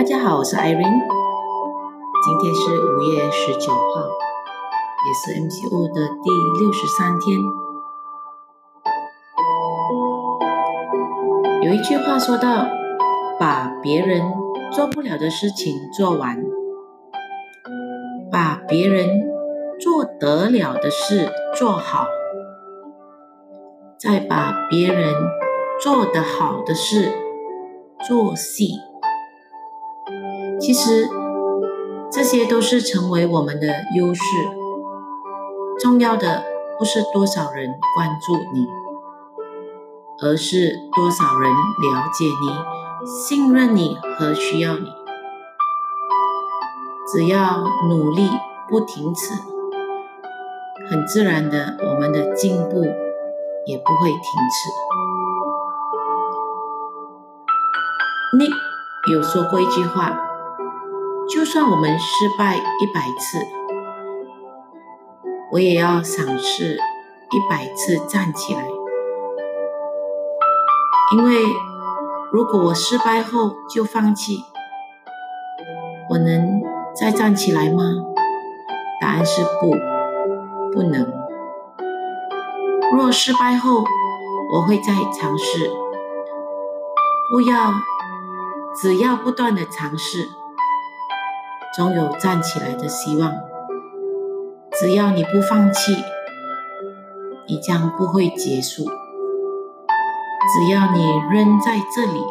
大家好，我是 Irene，今天是五月十九号，也是 MCO 的第六十三天。有一句话说到：“把别人做不了的事情做完，把别人做得了的事做好，再把别人做得好的事做细。”其实，这些都是成为我们的优势。重要的不是多少人关注你，而是多少人了解你、信任你和需要你。只要努力不停止，很自然的，我们的进步也不会停止。Nick 有说过一句话。就算我们失败一百次，我也要尝试一百次站起来。因为如果我失败后就放弃，我能再站起来吗？答案是不，不能。若失败后，我会再尝试。不要，只要不断的尝试。总有站起来的希望。只要你不放弃，你将不会结束。只要你仍在这里，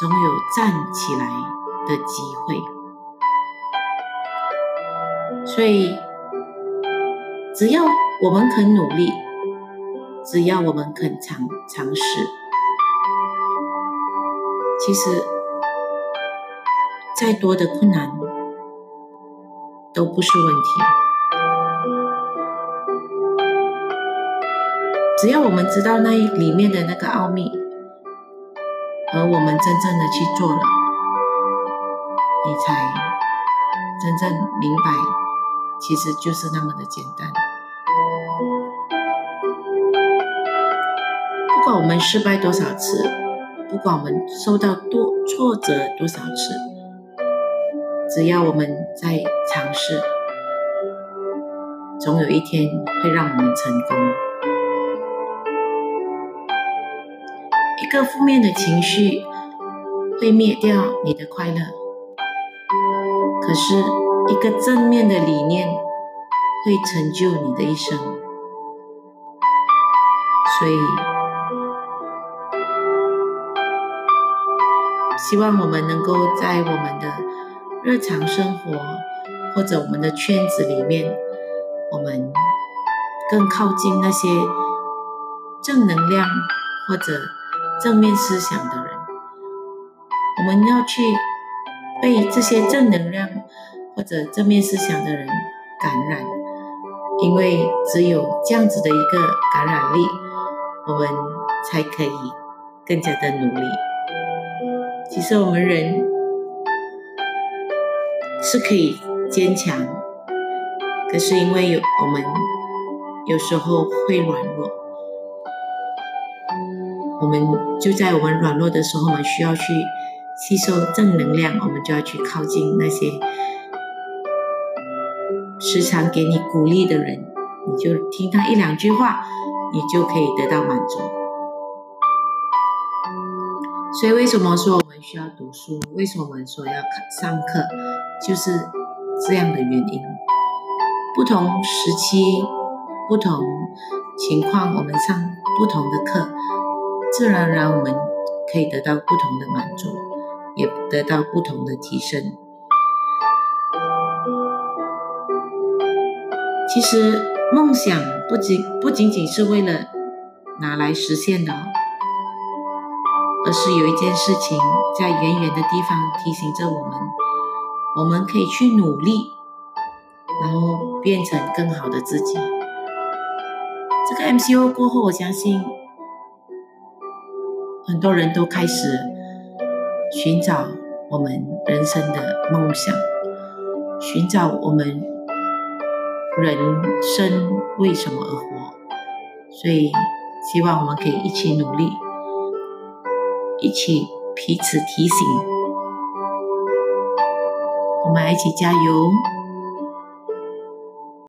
总有站起来的机会。所以，只要我们肯努力，只要我们肯尝尝试，其实。再多的困难都不是问题，只要我们知道那里面的那个奥秘，而我们真正的去做了，你才真正明白，其实就是那么的简单。不管我们失败多少次，不管我们受到多挫折多少次。只要我们在尝试，总有一天会让我们成功。一个负面的情绪会灭掉你的快乐，可是一个正面的理念会成就你的一生。所以，希望我们能够在我们的。日常生活或者我们的圈子里面，我们更靠近那些正能量或者正面思想的人。我们要去被这些正能量或者正面思想的人感染，因为只有这样子的一个感染力，我们才可以更加的努力。其实我们人。是可以坚强，可是因为有我们有时候会软弱，我们就在我们软弱的时候，我们需要去吸收正能量，我们就要去靠近那些时常给你鼓励的人，你就听他一两句话，你就可以得到满足。所以为什么说我们需要读书？为什么我们说要上课？就是这样的原因。不同时期、不同情况，我们上不同的课，自然而然我们可以得到不同的满足，也得到不同的提升。其实梦想不仅不仅仅是为了拿来实现的，而是有一件事情在远远的地方提醒着我们。我们可以去努力，然后变成更好的自己。这个 MCO 过后，我相信很多人都开始寻找我们人生的梦想，寻找我们人生为什么而活。所以，希望我们可以一起努力，一起彼此提醒。我们一起加油！